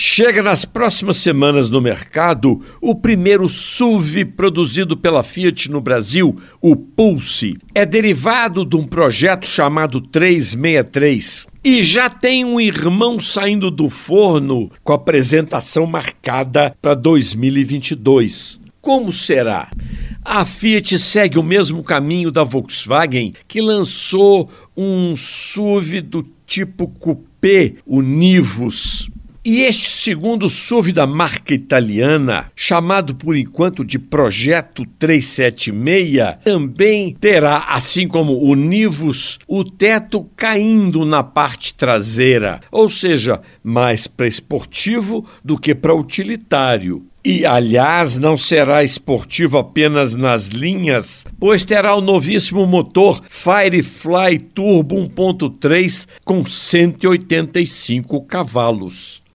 Chega nas próximas semanas no mercado o primeiro SUV produzido pela Fiat no Brasil, o Pulse. É derivado de um projeto chamado 363 e já tem um irmão saindo do forno com apresentação marcada para 2022. Como será? A Fiat segue o mesmo caminho da Volkswagen, que lançou um SUV do tipo coupé, o Nivus. E este segundo SUV da marca italiana, chamado por enquanto de Projeto 376, também terá, assim como o Nivus, o teto caindo na parte traseira, ou seja, mais para esportivo do que para utilitário. E, aliás, não será esportivo apenas nas linhas, pois terá o novíssimo motor Firefly Turbo 1.3 com 185 cavalos.